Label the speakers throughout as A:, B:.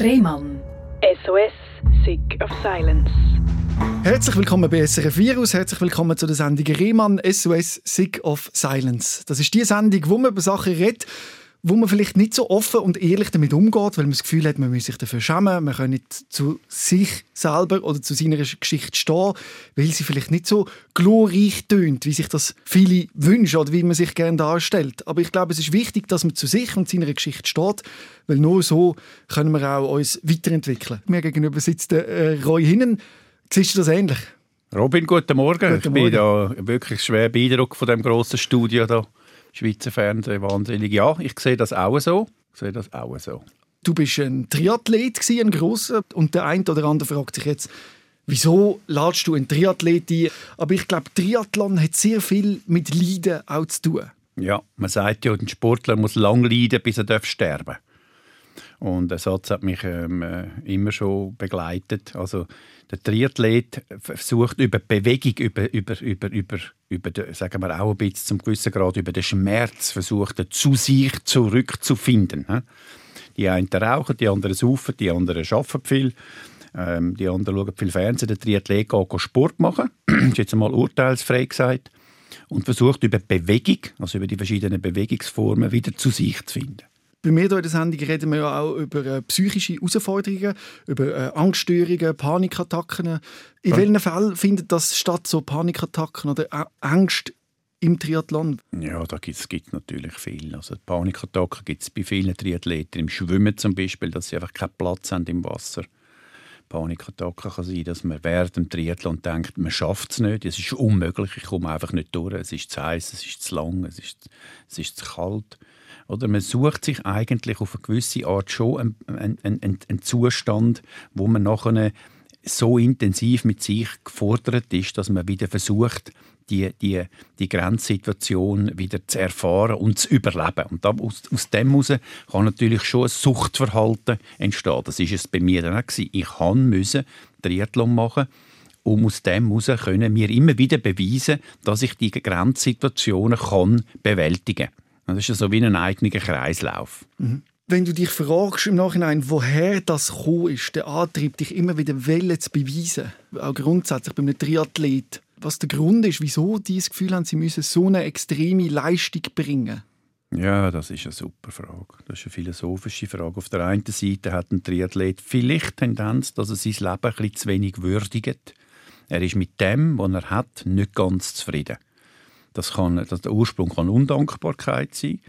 A: Rehmann.
B: SOS, Sick of Silence.
C: Herzlich willkommen bei SRF Virus, herzlich willkommen zu der Sendung Rehmann SOS Sick of Silence. Das ist die Sendung, wo man über Sachen redet, wo man vielleicht nicht so offen und ehrlich damit umgeht, weil man das Gefühl hat, man muss sich dafür schämen, man kann nicht zu sich selber oder zu seiner Geschichte stehen, weil sie vielleicht nicht so glorreich tönt, wie sich das viele wünschen oder wie man sich gerne darstellt. Aber ich glaube, es ist wichtig, dass man zu sich und seiner Geschichte steht, weil nur so können wir auch uns weiterentwickeln. Mir gegenüber sitzt der äh, Roy Hinnen. Siehst du das ähnlich?
D: Robin, guten Morgen.
C: Guten
D: ich bin da wirklich schwer beeindruckt von dem grossen Studio da. Schweizer Fernsehen, wahnsinnig. Ja, ich sehe das auch so. Ich sehe das auch so.
C: Du bist ein Triathlet, ein grosser, und der eine oder andere fragt sich jetzt, wieso ladest du einen Triathlet ein? Aber ich glaube, Triathlon hat sehr viel mit Leiden auch zu tun.
D: Ja, man sagt ja, ein Sportler muss lang leiden, bis er sterben darf. Und der Satz hat mich ähm, äh, immer schon begleitet. Also der Triathlet versucht über Bewegung, über, über, über, über, über den, sagen wir auch ein bisschen zum gewissen Grad, über den Schmerz versucht er zu sich zurückzufinden. Die einen rauchen, die anderen saufen, die anderen arbeiten viel. Ähm, die anderen schauen viel Fernsehen. Der Triathlet geht Sport machen. das ist jetzt einmal urteilsfrei gesagt. Und versucht über Bewegung, also über die verschiedenen Bewegungsformen, wieder zu sich zu finden.
C: Bei mir hier in der Sendung reden wir ja auch über äh, psychische Herausforderungen, über äh, Angststörungen, Panikattacken. In ja. welchen Fällen findet das statt, so Panikattacken oder Ängste im Triathlon?
D: Ja, da gibt es natürlich viel. Also Panikattacken gibt es bei vielen Triathleten. Im Schwimmen zum Beispiel, dass sie einfach keinen Platz haben im Wasser. Panikattacken kann sein, dass man während dem Triathlon denkt, man schafft es nicht, es ist unmöglich, ich komme einfach nicht durch, es ist zu heiß, es ist zu lang, es ist, es ist zu kalt. Oder man sucht sich eigentlich auf eine gewisse Art schon einen, einen, einen, Zustand, wo man nachher so intensiv mit sich gefordert ist, dass man wieder versucht, die, die, die Grenzsituation wieder zu erfahren und zu überleben. Und da, aus, aus dem heraus kann natürlich schon ein Suchtverhalten entstehen. Das ist es bei mir dann auch gewesen. Ich musste Triathlon machen, um aus dem heraus können wir immer wieder beweisen, dass ich die Grenzsituationen kann bewältigen kann. Das ist ja so wie ein eigener Kreislauf.
C: Mhm. Wenn du dich fragst im Nachhinein, woher das gekommen ist, der Antrieb, dich immer wieder Welle zu beweisen, auch grundsätzlich bei einem Triathlet, was der Grund ist, wieso die das Gefühl haben, sie müssen so eine extreme Leistung bringen?
D: Ja, das ist eine super Frage. Das ist eine philosophische Frage. Auf der einen Seite hat ein Triathlet vielleicht Tendenz, dass er sein Leben ein bisschen zu wenig würdigt. Er ist mit dem, was er hat, nicht ganz zufrieden. Das kann, das, der Ursprung kann Undankbarkeit sein.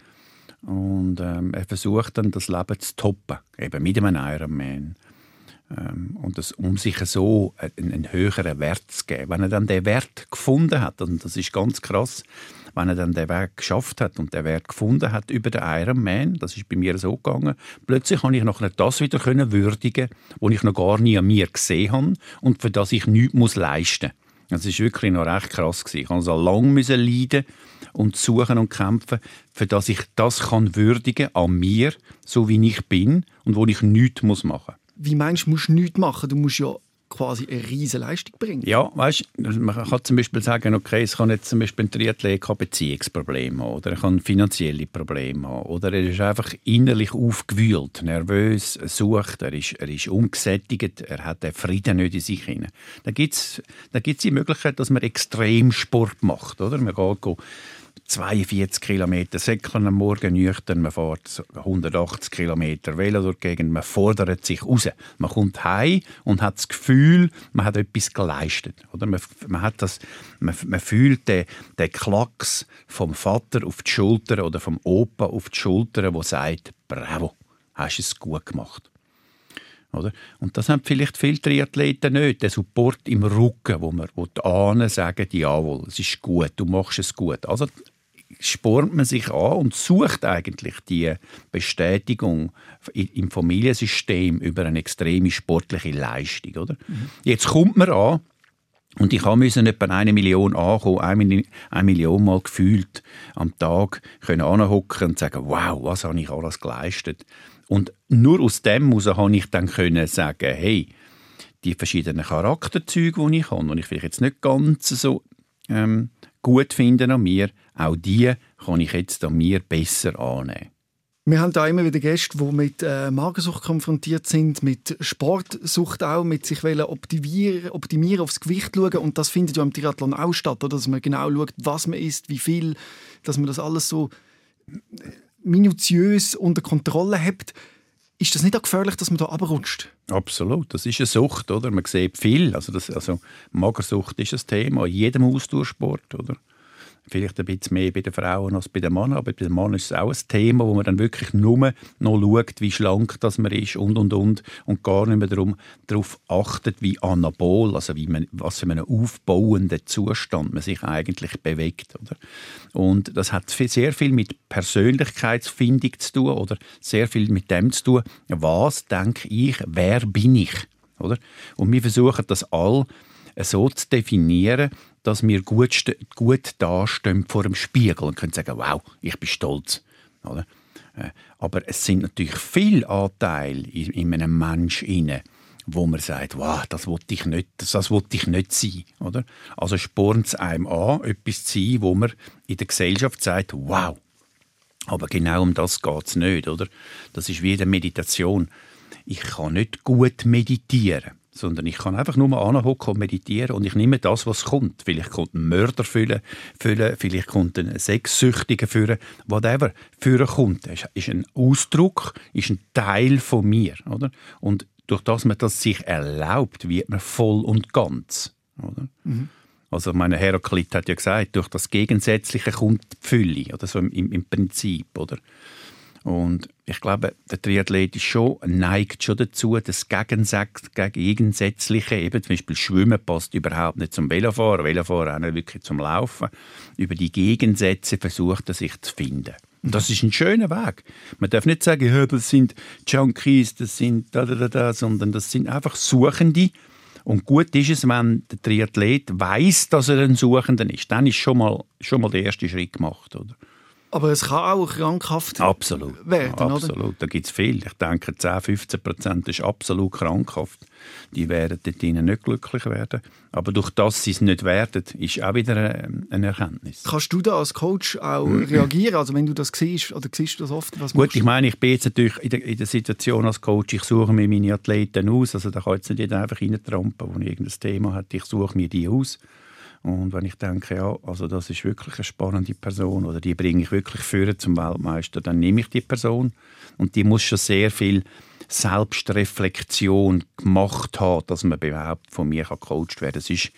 D: Und ähm, er versucht dann, das Leben zu toppen, eben mit einem Ironman. Ähm, und das, um sich so einen, einen, höheren Wert zu geben. Wenn er dann den Wert gefunden hat, und das ist ganz krass, wenn er dann den Weg geschafft hat und den Wert gefunden hat über den Ironman, das ist bei mir so gegangen, plötzlich kann ich nicht das wieder würdigen, was ich noch gar nie an mir gesehen habe und für das ich nichts leisten Das ist wirklich noch recht krass gewesen. Ich musste so lange leiden und suchen und kämpfen, für dass ich das kann würdigen an mir, so wie ich bin und wo ich nichts machen muss.
C: Wie meinst du, musst du nichts machen? Du musst ja quasi eine riesige Leistung bringen.
D: Ja, weißt, man kann zum Beispiel sagen, okay, es kann jetzt zum Beispiel ein Triathlet ein Beziehungsproblem haben oder er kann finanzielle Probleme haben oder er ist einfach innerlich aufgewühlt, nervös, sucht, er ist, er ist ungesättigt, er hat den Frieden nicht in sich. Da gibt es die Möglichkeit, dass man Extremsport macht, oder? Man geht 42 Kilometer säckeln am Morgen nüchtern, man fährt 180 Kilometer Velo durch die Gegend, man fordert sich raus. Man kommt heim und hat das Gefühl, man hat etwas geleistet. Oder? Man, man, hat das, man, man fühlt den, den Klacks vom Vater auf die Schulter oder vom Opa auf die Schulter, wo sagt, bravo, hast es gut gemacht. Oder? Und das haben vielleicht viele Triathleten nicht, den Support im Rücken, wo man wo die Ahnen sagen, jawohl, es ist gut, du machst es gut. Also spornt man sich an und sucht eigentlich die Bestätigung im Familiensystem über eine extreme sportliche Leistung. Oder? Mhm. Jetzt kommt man an und ich musste etwa eine Million ankommen, eine, eine Million Mal gefühlt am Tag können anhocken und sagen, wow, was habe ich alles geleistet. Und nur aus dem heraus konnte ich dann können sagen, hey, die verschiedenen Charakterzüge, die ich habe, und ich vielleicht jetzt nicht ganz so ähm, gut finde an mir, auch die kann ich jetzt an mir besser annehmen.
C: Wir haben da immer wieder Gäste, die mit äh, Magersucht konfrontiert sind, mit Sportsucht auch, mit sich optimieren, optimieren, aufs Gewicht schauen. Und das findet ja im Triathlon auch statt, oder? dass man genau schaut, was man isst, wie viel, dass man das alles so minutiös unter Kontrolle hat. Ist das nicht auch gefährlich, dass man da abrutscht?
D: Absolut, das ist eine Sucht, oder? Man sieht viel. Also, das, also Magersucht ist ein Thema in jedem Ausdauersport, oder? Vielleicht ein bisschen mehr bei den Frauen als bei den Männern, aber bei den Männern ist es auch ein Thema, wo man dann wirklich nur noch schaut, wie schlank das man ist und und und und gar nicht mehr darum, darauf achtet, wie anabol, also wie man, was für einen aufbauenden Zustand man sich eigentlich bewegt. Oder? Und das hat sehr viel mit Persönlichkeitsfindung zu tun oder sehr viel mit dem zu tun, was denke ich, wer bin ich? Oder? Und wir versuchen das all so zu definieren, dass wir gut, gut dastehen vor dem Spiegel und können sagen, wow, ich bin stolz. Oder? Äh, aber es sind natürlich viele Anteile in, in einem Menschen wo man sagt, wow, das wollte ich nicht, das, das wollte ich nicht sein, oder? Also spornt es einem an, etwas zu sein, wo man in der Gesellschaft sagt, wow. Aber genau um das geht es nicht, oder? Das ist wie in der Meditation. Ich kann nicht gut meditieren sondern ich kann einfach nur mal anhocken und meditieren und ich nehme das, was kommt. Vielleicht kommt ein Mörder füllen, füllen vielleicht kommt ein Sexsüchtiger führen, whatever führen kommt. Das ist ein Ausdruck, ist ein Teil von mir, oder? Und durch das man das sich erlaubt, wird man voll und ganz, oder? Mhm. Also meine Heraklit hat ja gesagt, durch das Gegensätzliche kommt die Fülle, oder so im, im Prinzip, oder? Und ich glaube, der Triathlet ist schon, neigt schon dazu, das Gegensätzliche, eben zum Beispiel Schwimmen passt überhaupt nicht zum Velofahren, Velofahren auch nicht wirklich zum Laufen. Über die Gegensätze versucht er sich zu finden. Und das ist ein schöner Weg. Man darf nicht sagen, ja, das sind Junkies, das sind da, da, da, da, sondern das sind einfach Suchende. Und gut ist es, wenn der Triathlet weiß, dass er ein Suchender ist. Dann ist schon mal, schon mal der erste Schritt gemacht. Oder?
C: Aber es kann auch krankhaft
D: absolut.
C: werden,
D: absolut. Oder? Da gibt es viel. Ich denke, 10, 15 Prozent ist absolut krankhaft. Die werden dort nicht glücklich werden. Aber durch das sie es nicht werden, ist auch wieder eine Erkenntnis.
C: Kannst du da als Coach auch reagieren? Also wenn du das siehst, oder siehst du das oft?
D: Was Gut, ich meine, ich bin jetzt natürlich in der, in der, Situation als Coach, ich suche mir meine Athleten aus. Also da kann jetzt nicht jeder einfach reintrampen, wo irgendein Thema hat. Ich suche mir die aus. Und wenn ich denke, ja, also das ist wirklich eine spannende Person oder die bringe ich wirklich für zum Weltmeister, dann nehme ich die Person und die muss schon sehr viel Selbstreflexion gemacht haben, dass man überhaupt von mir gecoacht werden kann. Das ist,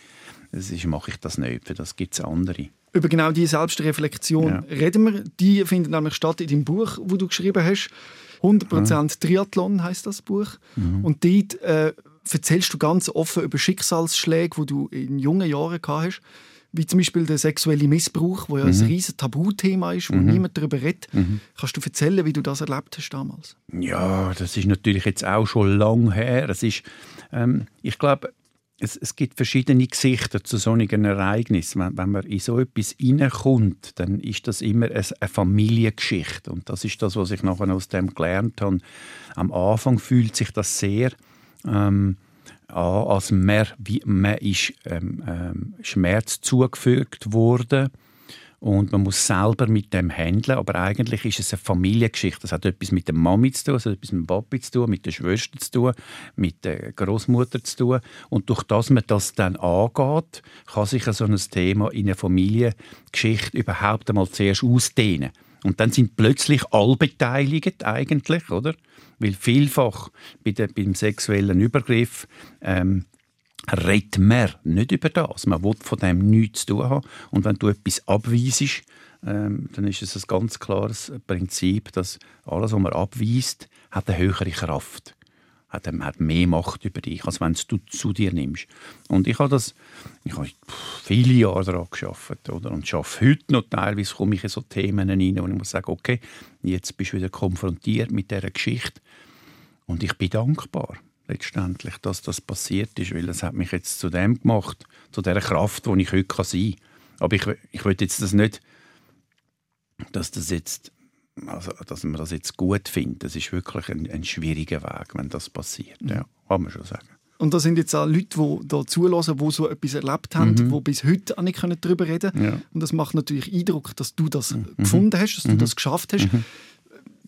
D: das ist, mache ich das nicht, für das gibt es andere.
C: Über genau diese Selbstreflexion ja. reden wir. Die findet nämlich statt in dem Buch, wo du geschrieben hast. 100% mhm. Triathlon heißt das Buch. Mhm. Und dort äh, erzählst du ganz offen über Schicksalsschläge, die du in jungen Jahren gehabt hast, wie zum Beispiel der sexuelle Missbrauch, wo ja mhm. ein riesiges Tabuthema ist, wo mhm. niemand darüber redet. Mhm. Kannst du erzählen, wie du das erlebt hast damals?
D: Ja, das ist natürlich jetzt auch schon lang her. Es ist, ähm, ich glaube, es, es, gibt verschiedene Gesichter zu so einem Ereignis. Wenn, wenn man in so etwas hineinkommt, dann ist das immer eine, eine Familiengeschichte. Und das ist das, was ich nachher aus dem gelernt habe. Am Anfang fühlt sich das sehr ähm, als mehr, wie, mehr ist ähm, ähm, Schmerz zugefügt wurde und man muss selber mit dem handeln, aber eigentlich ist es eine Familiengeschichte. Das hat etwas mit der Mami zu tun, das hat etwas mit dem Papi zu tun, mit der Schwester zu tun, mit der Großmutter zu tun und durch das man das dann angeht, kann sich so ein Thema in einer Familiengeschichte überhaupt einmal zuerst ausdehnen. Und dann sind plötzlich alle beteiligt eigentlich, oder? Weil vielfach bei der, beim sexuellen Übergriff ähm, redet man nicht über das. Man will von dem nichts zu tun haben. Und wenn du etwas abweisst, ähm, dann ist es ein ganz klares Prinzip, dass alles, was man abweist, hat eine höhere Kraft hat, hat mehr Macht über dich, als wenn du zu dir nimmst. Und ich habe das, ich habe viele Jahre daran geschafft, oder? Und schaffe heute noch teilweise, komme ich in so Themen rein, wo ich muss sagen, okay, jetzt bist du wieder konfrontiert mit dieser Geschichte. Und ich bin dankbar, letztendlich, dass das passiert ist, weil es hat mich jetzt zu dem gemacht, zu der Kraft, die ich heute sein kann. Aber ich, ich will jetzt das nicht, dass das jetzt also, dass man das jetzt gut findet, das ist wirklich ein, ein schwieriger Weg, wenn das passiert. Mhm. Ja, kann man schon sagen.
C: Und da sind jetzt auch Leute, die da zulassen, die so etwas erlebt haben, mhm. die bis heute auch nicht darüber reden können. Ja. Und das macht natürlich Eindruck, dass du das mhm. gefunden hast, dass du mhm. das geschafft hast. Mhm.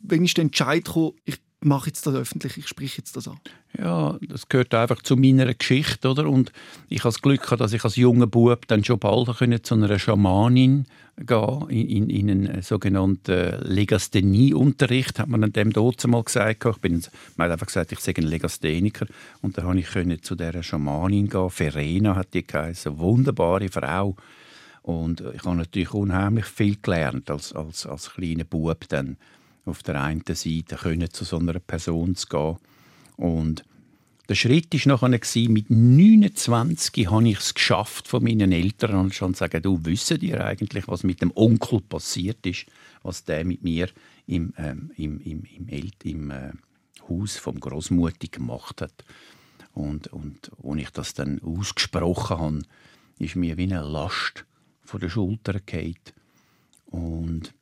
C: Wann ist der Entscheid gekommen, ich mache jetzt das öffentlich, ich spreche jetzt das an?
D: Ja, das gehört einfach zu meiner Geschichte, oder? Und ich habe das Glück gehabt, dass ich als junger Bub dann schon bald zu einer Schamanin gehen in, in, in einen sogenannten Legasthenie-Unterricht, hat man an dem dort mal gesagt. Ich bin, man hat einfach gesagt, ich sei ein Legastheniker. Und dann konnte ich zu dieser Schamanin gehen. Verena hat die geheißen, wunderbare Frau. Und ich habe natürlich unheimlich viel gelernt als, als, als kleiner Bub dann auf der einen Seite können, zu so einer Person zu gehen. Und der Schritt war nachher, mit 29 habe ich es geschafft, von meinen Eltern und schon sagen, du wisst ihr eigentlich, was mit dem Onkel passiert ist, was der mit mir im, ähm, im, im, im, im äh, Haus vom Großmutti gemacht hat. Und, und als ich das dann ausgesprochen habe, ist mir wie eine Last von der Schulter gefallen. Und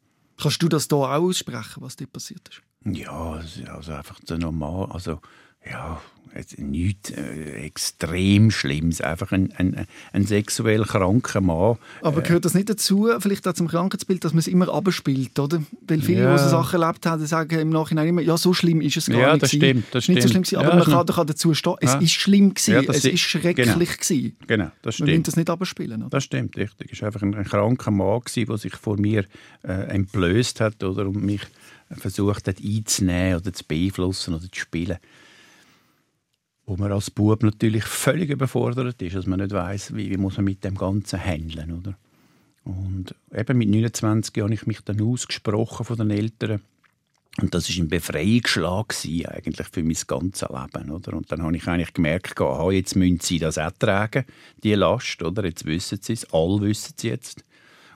C: Kannst du das hier auch aussprechen, was dir passiert ist?
D: Ja, also einfach normal. Also, ja, nichts äh, extrem Schlimmes. Einfach ein, ein, ein sexuell kranker Mann.
C: Aber gehört das nicht dazu, vielleicht auch zum Krankheitsbild, dass man es immer abspielt, oder? Weil viele, ja. die so Sachen erlebt haben, sagen im Nachhinein immer, ja, so schlimm ist es gar
D: ja,
C: nicht.
D: Das stimmt, das
C: nicht
D: so
C: schlimm gewesen, aber ja, man kann, kann dazu stehen, es ja. ist schlimm gewesen, ja, es ist schrecklich genau. gewesen.
D: Genau, das stimmt.
C: Man will das nicht abspielen. Oder?
D: Das stimmt, richtig. Es war einfach ein, ein kranker Mann, der sich vor mir äh, entblößt hat oder, und mich versucht hat einzunehmen oder zu beeinflussen oder zu spielen wo man als Bub natürlich völlig überfordert ist, dass man nicht weiß, wie, wie muss man mit dem Ganzen handeln, oder? Und eben mit 29 habe ich mich dann ausgesprochen von den Eltern und das ist ein Befreiungsschlag eigentlich für mein ganzes Leben, oder? Und dann habe ich eigentlich gemerkt, aha, jetzt müssen sie das auch tragen, die Last, oder? Jetzt wissen sie es, alle wissen es jetzt.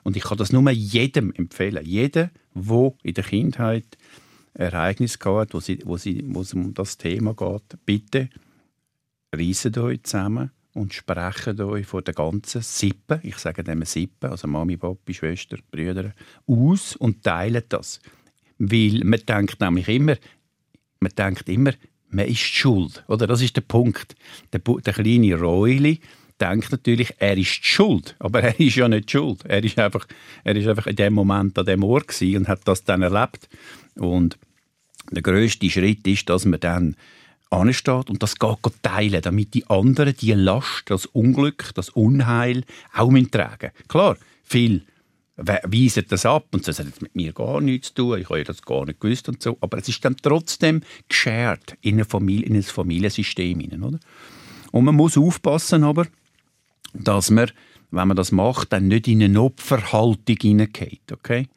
D: Und ich kann das nur jedem empfehlen, jedem, der in der Kindheit Ereignis hat, wo, sie, wo, sie, wo es um das Thema geht, bitte reiset euch zusammen und sprechen euch von der ganzen Sippe, ich sage dem Sippe, also Mami, Papi, Schwester, Brüder, aus und teilt das. Weil man denkt nämlich immer, man denkt immer, man ist schuld. Oder? Das ist der Punkt. Der, der kleine Reuli denkt natürlich, er ist schuld. Aber er ist ja nicht schuld. Er ist einfach, er ist einfach in dem Moment an dem Ort und hat das dann erlebt. Und der größte Schritt ist, dass man dann ansteht und das geht teilen, damit die anderen die Last, das Unglück, das Unheil auch tragen Klar, viel weisen das ab und das hat mit mir gar nichts zu tun, ich habe das gar nicht gewusst und so, aber es ist dann trotzdem geshared in, eine Familie, in ein Familiensystem hinein, oder? Und man muss aufpassen aber, dass man, wenn man das macht, dann nicht in eine Opferhaltung hineingeht, okay?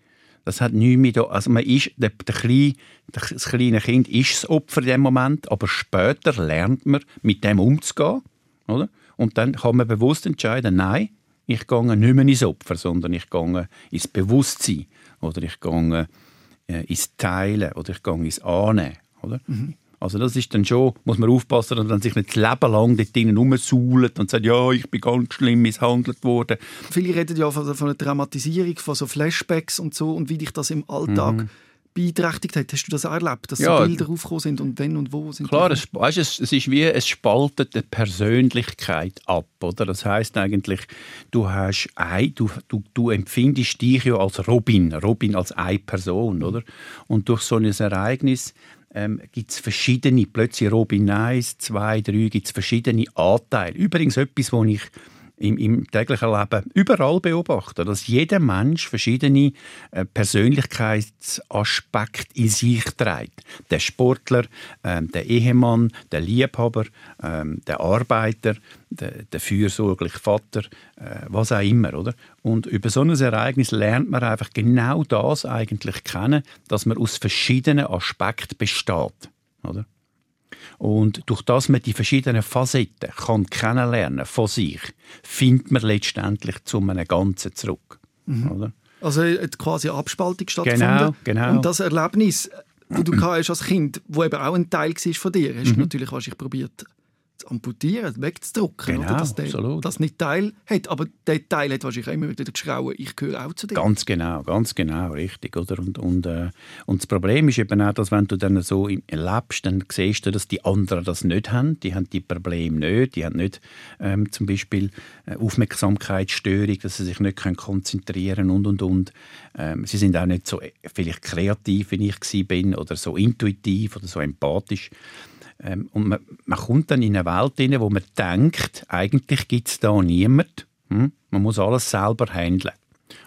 D: Das hat nichts mit, also man ist, der, der kleine, das kleine Kind ist das Opfer in dem Moment, aber später lernt man, mit dem umzugehen, oder? Und dann kann man bewusst entscheiden, nein, ich gehe nicht mehr ins Opfer, sondern ich gehe ins Bewusstsein oder ich gehe äh, ins Teilen oder ich gehe ins Annehmen, oder? Mhm. Also das ist dann schon, muss man aufpassen, dass man sich nicht das Leben lang dort drinnen rumsuhlt und sagt, ja, ich bin ganz schlimm misshandelt worden.
C: Viele reden ja von, von einer Dramatisierung, von so Flashbacks und so und wie dich das im Alltag mhm beeinträchtigt hat. Hast du das erlebt, dass ja, so Bilder aufgekommen sind und wenn und wo sind
D: Klar, es, weißt, es, es ist wie es spaltet die Persönlichkeit ab, oder? Das heißt eigentlich, du hast ein, du, du, du empfindest dich ja als Robin, Robin als eine Person, oder? Und durch so ein Ereignis ähm, gibt es verschiedene, plötzlich Robin 1, 2, 3, gibt es verschiedene Anteile. Übrigens etwas, wo ich im, im täglichen Leben überall beobachten, dass jeder Mensch verschiedene äh, Persönlichkeitsaspekte in sich trägt. Der Sportler, äh, der Ehemann, der Liebhaber, äh, der Arbeiter, der, der fürsorgliche Vater, äh, was auch immer, oder? Und über so ein Ereignis lernt man einfach genau das eigentlich kennen, dass man aus verschiedenen Aspekten besteht, oder? Und durch das man die verschiedenen Facetten kann kennenlernen von sich, findet man letztendlich zu einem Ganzen zurück. Mhm. Oder?
C: Also quasi eine Abspaltung stattgefunden.
D: Genau, genau.
C: Und das Erlebnis, das du hast als Kind, wo eben auch ein Teil war von dir, hast mhm. du natürlich wahrscheinlich probiert amputieren, wegzudrücken.
D: Genau,
C: oder? Dass der
D: absolut.
C: das nicht Teil hat. Aber der Teil hat wahrscheinlich immer wieder geschrauen, ich gehöre auch zu dem.
D: Ganz genau, ganz genau, richtig. Oder? Und, und, äh, und das Problem ist eben auch, dass wenn du dann so lebst, dann siehst du, dass die anderen das nicht haben. Die haben die Probleme nicht. Die haben nicht ähm, zum Beispiel äh, Aufmerksamkeitsstörung, dass sie sich nicht können konzentrieren und, und, und. Ähm, sie sind auch nicht so äh, vielleicht kreativ, wie ich bin, oder so intuitiv oder so empathisch. Ähm, und man, man kommt dann in eine Welt hinein, wo man denkt, eigentlich gibt es da niemand. Hm? Man muss alles selber handeln.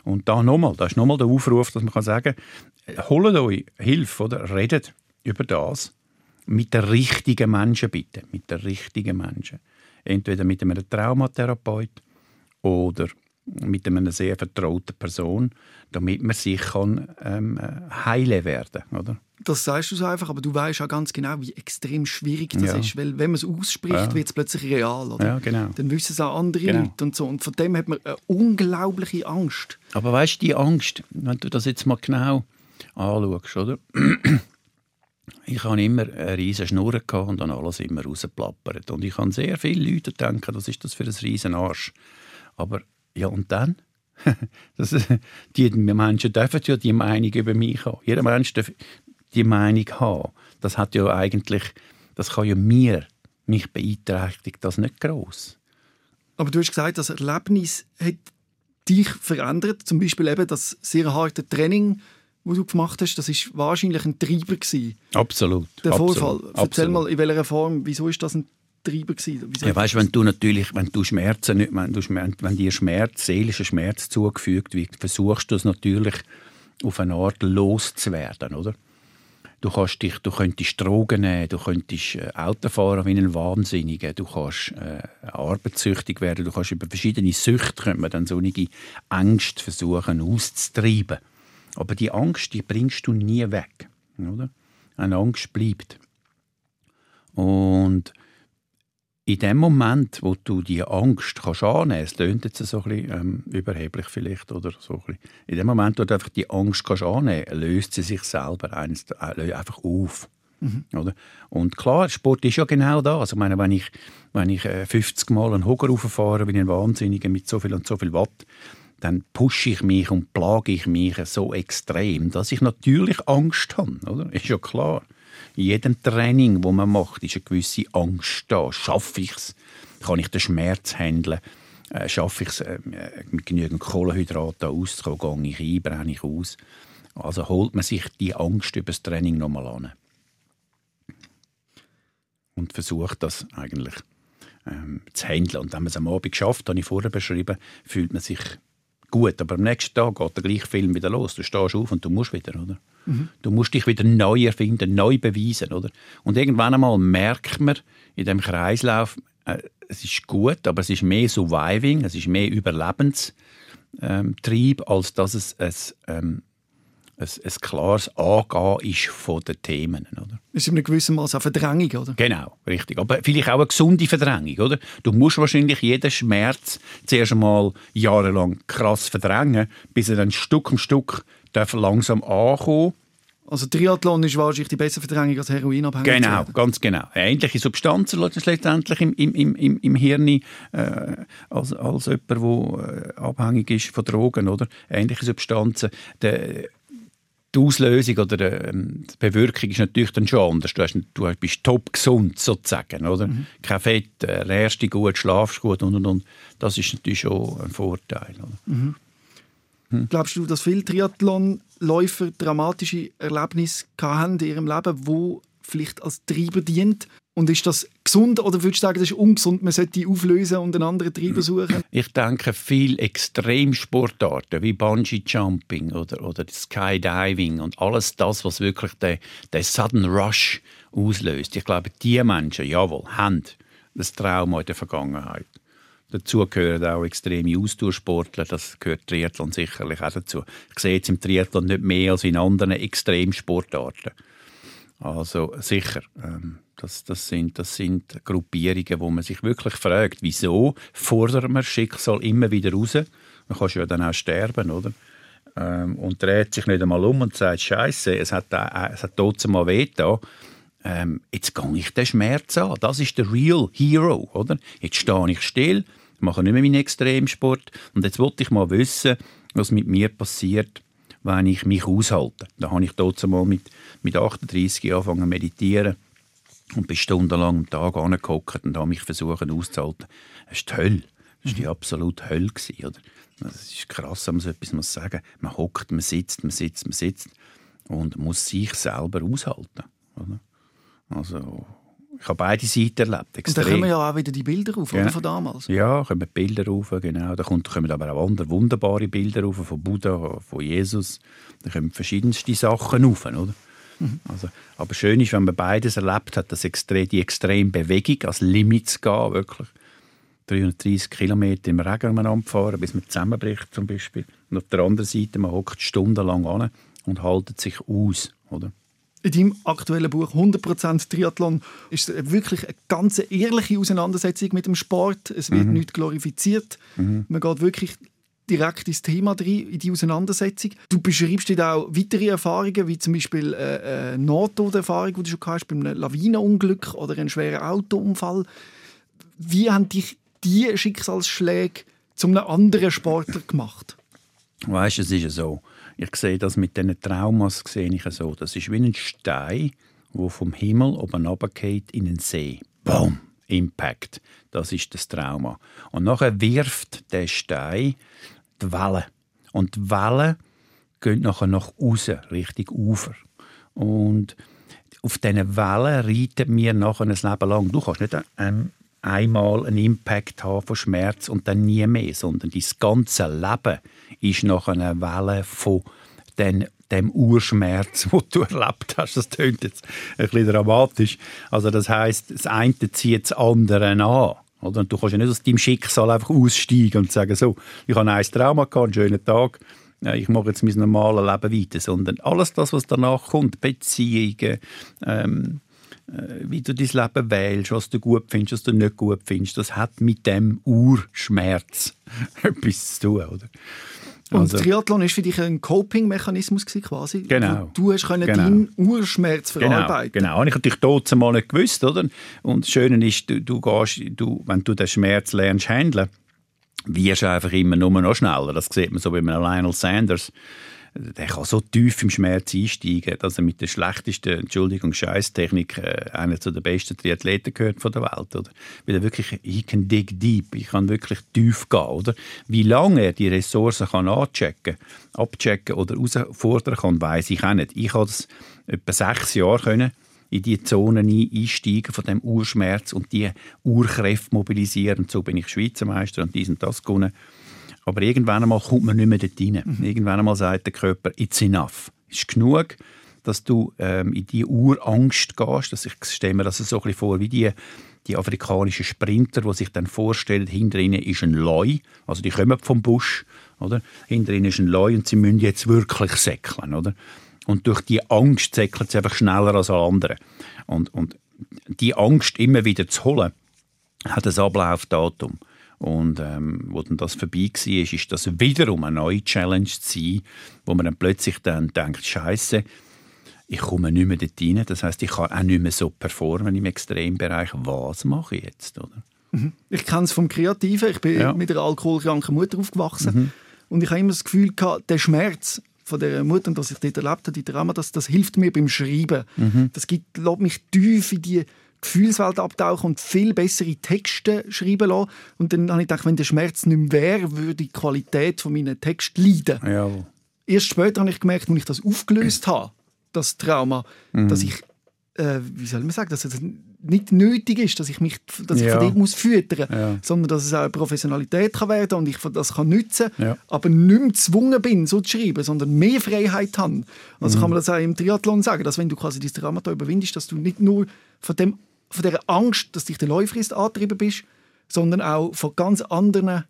D: Und da nochmal, da ist nochmal der Aufruf, dass man kann sagen kann, holt euch Hilfe oder redet über das mit den richtigen Menschen bitte, mit den richtigen Menschen. Entweder mit einem Traumatherapeut oder mit einer sehr vertrauten Person, damit man sich kann, ähm, heilen werden oder?
C: Das sagst du so einfach, aber du weißt auch ganz genau, wie extrem schwierig das
D: Ja.
C: ist. Weil wenn man es ausspricht,
D: Ja.
C: wird es plötzlich real. Oder?
D: Ja, genau.
C: Dann wissen es auch andere
D: Genau.
C: Leute und so. Und von dem hat man eine unglaubliche Angst.
D: Aber weißt du, die Angst, wenn du das jetzt mal genau anschaust, oder? Ich habe immer eine riesige Schnur und dann alles immer rausgeplappert. Und ich habe sehr viele Leute denken, was ist das für ein riesen Arsch. Aber ja, und dann? das, die Menschen dürfen ja die Meinung über mich haben. Jeder Mensch darf die Meinung haben. Das hat ja eigentlich, das kann ja mir, mich beeinträchtigt das nicht groß.
C: Aber du hast gesagt, das Erlebnis hat dich verändert. Zum Beispiel eben das sehr harte Training, das du gemacht hast, das ist wahrscheinlich ein Treiber gewesen,
D: Absolut.
C: der
D: absolut,
C: Vorfall. Erzähl
D: absolut.
C: mal, in welcher Form, wieso ist das ein Treiber gewesen?
D: Ja, weißt, wenn du natürlich, wenn du Schmerzen nicht, wenn, du wenn dir Schmerz, seelischer Schmerz zugefügt wird, versuchst du es natürlich auf eine Art loszuwerden, oder? Du kannst dich, du könntest Drogen nehmen, du könntest äh, Auto fahren wie ein Wahnsinniger, du kannst äh, arbeitssüchtig werden, du kannst über verschiedene Süchte könnte man dann solche Ängste versuchen auszutreiben. Aber die Angst, die bringst du nie weg, oder? Eine Angst bleibt. Und in dem Moment, wo du die Angst kannst annehmen, es klingt jetzt so ein bisschen ähm, überheblich vielleicht oder so ein bisschen. In dem Moment, wo du einfach die Angst kannst annehmen, löst sie sich selber eines, äh, einfach auf. Oder? Und klar, Sport ist ja genau das. Also, ich meine, wenn ich, wenn ich äh, 50 Mal einen Hocker rauffahre, wie ein Wahnsinniger mit so viel und so viel Watt, dann pushe ich mich und plage ich mich so extrem, dass ich natürlich Angst habe. Oder? Ist ja klar. In jedem Training, wo man macht, ist eine gewisse Angst da. Schaffe ich es? Kann ich den Schmerz handeln? Äh, schaffe ich es, äh, mit genügend Kohlenhydraten auszukommen? Gehe ich ein? Brenne ich aus? Also holt man sich die Angst über das Training nochmal an. Und versucht das eigentlich ähm, zu handeln. Und wenn man es am Abend schafft, habe ich vorher beschrieben, fühlt man sich gut. Aber am nächsten Tag geht der gleiche Film wieder los. Du stehst auf und du musst wieder, oder? Du musst dich wieder neu erfinden, neu beweisen, oder? Und irgendwann einmal merkt man in dem Kreislauf, äh, es ist gut, aber es ist mehr Surviving, es ist mehr Überlebenstrieb, ähm, als dass es ein, ähm, ein, ein klares Angehen ist von den Themen, oder?
C: ist in einem gewissen Maß eine Verdrängung, oder?
D: Genau, richtig. Aber vielleicht auch eine gesunde Verdrängung, oder? Du musst wahrscheinlich jeden Schmerz zuerst einmal jahrelang krass verdrängen, bis er dann Stück um Stück darf langsam ankommen
C: Also Triathlon ist wahrscheinlich die bessere Verdrängung als Heroinabhängigkeit.
D: Genau, ganz genau. Ähnliche Substanzen letztendlich im, im, im, im, im Hirn äh, als, als jemand, der äh, abhängig ist von Drogen, oder? Ähnliche Substanzen. Der, die Auslösung oder der, ähm, die Bewirkung ist natürlich dann schon anders. Du, hast, du bist top gesund sozusagen, oder? Kein Fett, äh, ernährst dich gut, schlafst gut und und und. Das ist natürlich schon ein Vorteil. Oder?
C: Glaubst du, dass viele Triathlonläufer dramatische Erlebnisse haben in ihrem Leben, wo vielleicht als Treiber dient? Und ist das gesund oder würdest du sagen, das ist ungesund, man sollte die auflösen und einen anderen Treiber suchen?
D: Ich denke, viel Extremsportarten wie Bungee Jumping oder, oder Skydiving und alles das, was wirklich den, den Sudden Rush auslöst. Ich glaube, die Menschen, jawohl, haben das Trauma in der Vergangenheit. Dazu gehören auch extreme Ausdauersportler, das gehört Triathlon sicherlich auch dazu. Ich sehe jetzt im Triathlon nicht mehr als in anderen Extremsportarten. Also sicher, ähm, das, das, sind, das sind Gruppierungen, wo man sich wirklich fragt, wieso fordert man das Schicksal immer wieder raus? Man kann ja dann auch sterben, oder? Ähm, und dreht sich nicht einmal um und sagt, Scheiße, es hat, äh, es hat trotzdem mal weh da. ähm, jetzt gehe ich den Schmerz an. Das ist der Real Hero, oder? Jetzt stehe ich still, mache nicht mehr meinen Extremsport und jetzt wollte ich mal wissen, was mit mir passiert, wenn ich mich aushalte. Da habe ich dort mal mit, mit 38 angefangen zu meditieren und bin stundenlang am Tag angehockt und habe mich versucht auszuhalten. Das ist die Hölle. Das war die absolute Hölle. Oder? Das ist krass, wenn man so etwas muss sagen Man hockt, man sitzt, man sitzt, man sitzt und muss sich selber aushalten. Oder? Also, ich habe beide Seiten erlebt.
C: Extrem. Und da kommen ja auch wieder die Bilder auf, ja. von damals.
D: Ja, kommen Bilder auf, genau. Da kommen aber auch andere wunderbare Bilder auf, von Buddha, von Jesus. Da kommen verschiedenste Sachen auf, oder? Mhm. Also, aber schön ist, wenn man beides erlebt hat, dass extrem, die extreme Bewegung als Limit zu gehen, wirklich. 330 Kilometer im Regen umeinander fahren, bis man zusammenbricht zum Beispiel. Und auf der anderen Seite, man hockt stundenlang an und haltet sich aus, oder?
C: In deinem aktuellen Buch 100% Triathlon ist es wirklich eine ganz ehrliche Auseinandersetzung mit dem Sport. Es wird mhm. nicht glorifiziert. Mhm. Man geht wirklich direkt ins Thema rein, in die Auseinandersetzung. Du beschreibst dort auch weitere Erfahrungen, wie zum Beispiel äh, eine Nahtoderfahrung, die du schon hast bei einem Lawinenunglück oder einem schweren Autounfall. Wie haben dich diese Schicksalsschläge zu einem anderen Sportler gemacht?
D: Weißt du, es ist ja so ich sehe das mit diesen Traumas sehe ich so. Das ist wie ein Stein, der vom Himmel oben runterfällt in den See. Boom! Impact. Das ist das Trauma. Und nachher wirft der Stein die Wellen. Und die Wellen gehen nachher nach außen, Richtung Ufer. Und auf diesen Wellen reiten wir nachher ein Leben lang. Du kannst nicht ähm, einmal einen Impact haben von Schmerz und dann nie mehr, sondern dein ganze Leben ist nach einer Welle von den, dem Urschmerz, wo du erlebt hast. Das klingt jetzt ein bisschen dramatisch. Also das heißt, das eine zieht das andere an. Oder? du kannst ja nicht aus deinem Schicksal einfach aussteigen und sagen, so, ich habe ein Trauma gehabt, einen schönen Tag, ich mache jetzt mein normales Leben weiter, sondern alles das, was danach kommt, Beziehungen, ähm, äh, wie du dein Leben wählst, was du gut findest, was du nicht gut findest, das hat mit dem Urschmerz etwas zu tun. Oder?
C: Und also, Triathlon ist für dich ein Coping-Mechanismus quasi?
D: Genau.
C: Du hast können genau. deinen Urschmerz
D: genau,
C: verarbeiten.
D: Genau, genau. Ich habe dort mal nicht gewusst, oder? Und das Schöne ist, du, du gehst, du, wenn du den Schmerz lernst handeln, wirst du einfach immer nur noch schneller. Das sieht man so bei einem Lionel Sanders der kann so tief im Schmerz einsteigen, dass er mit der schlechtesten, Entschuldigung, Scheißtechnik äh, einer zu den besten Triathleten gehört von der Welt, oder? Weil er wirklich, he can dig deep, ich kann wirklich tief gehen, oder? Wie lange er die Ressourcen kann anchecken, abchecken oder herausfordern kann, weiß ich auch nicht. Ich habe das etwa sechs Jahre können in die Zonen einsteigen von dem Urschmerz und die Urkräfte mobilisieren. so bin ich Schweizer Meister und dies und das gewonnen. Aber irgendwann einmal kommt man nicht mehr dort rein. Mhm. Irgendwann einmal sagt der Körper, it's enough. Es ist genug, dass du ähm, in die Urangst gehst. Dass ich stelle mir das so ein bisschen vor, wie die, die afrikanischen Sprinter, die sich dann vorstellen, hinter ihnen ist ein Leu, also die kommen vom Busch, oder? Hinter ihnen ist ein Leu und sie müssen jetzt wirklich säckeln, oder? Und durch die Angst säckeln sie einfach schneller als alle anderen. Und, und die Angst immer wieder zu holen, hat ein Ablaufdatum. Und ähm, wo dann das vorbei war, ist, ist das wiederum eine neue Challenge zu sein, wo man dann plötzlich dann denkt, Scheiße, ich komme nicht mehr dort rein. Das heißt, ich kann auch nicht mehr so performen im Extrembereich. Was mache ich jetzt? Oder?
C: Mhm. Ich kenne es vom Kreativen. Ich bin ja. mit einer alkoholkranken Mutter aufgewachsen. Mhm. Und ich habe immer das Gefühl gehabt, der Schmerz von der Mutter, und dass ich dort erlebt habe, die Drama, das, das hilft mir beim Schreiben. Mhm. Das gibt, lässt mich tief in die Gefühlswelt abtauchen und viel bessere Texte schreiben lassen. Und dann habe ich gedacht, wenn der Schmerz nicht mehr wäre, würde die Qualität von meinen Texten leiden.
D: Ja.
C: Erst später habe ich gemerkt, als ich das aufgelöst habe, das Trauma, mhm. dass ich, äh, wie soll man sagen, dass es nicht nötig ist, dass ich mich dass ich ja. von dem muss füttern ja. sondern dass es auch eine Professionalität kann werden und ich das kann nutzen, ja. aber nicht mehr gezwungen bin, so zu schreiben, sondern mehr Freiheit habe. Also mhm. kann man das auch im Triathlon sagen, dass wenn du quasi dieses Traumata überwindest, dass du nicht nur von dem von der Angst, dass dich der Läuferist angetrieben bist, sondern auch von ganz anderen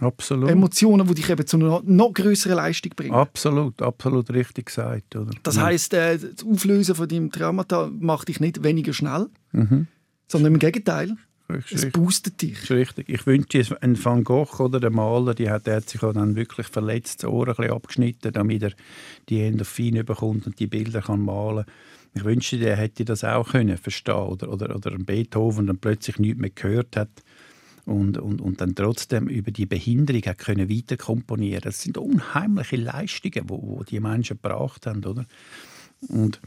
D: absolut.
C: Emotionen, die dich eben zu einer noch größeren Leistung bringen.
D: Absolut, absolut richtig gesagt. Oder?
C: Das ja. heißt, äh, das Auflösen von deinem Traumata macht dich nicht weniger schnell, mhm. sondern im Gegenteil. Es boostet dich.
D: Das ist richtig. Ich wünsche einen Van Gogh oder der Maler, die hat, der hat sich dann wirklich verletzt, das Ohr ein bisschen abgeschnitten, damit er die Endorphine bekommt und die Bilder kann malen Ich wünschte, der hätte das auch können verstehen oder, oder, oder ein Beethoven dann plötzlich nichts mehr gehört hat und, und, und dann trotzdem über die Behinderung hat können weiter komponieren. Das sind unheimliche Leistungen, wo, wo die Menschen gebracht haben, oder? Und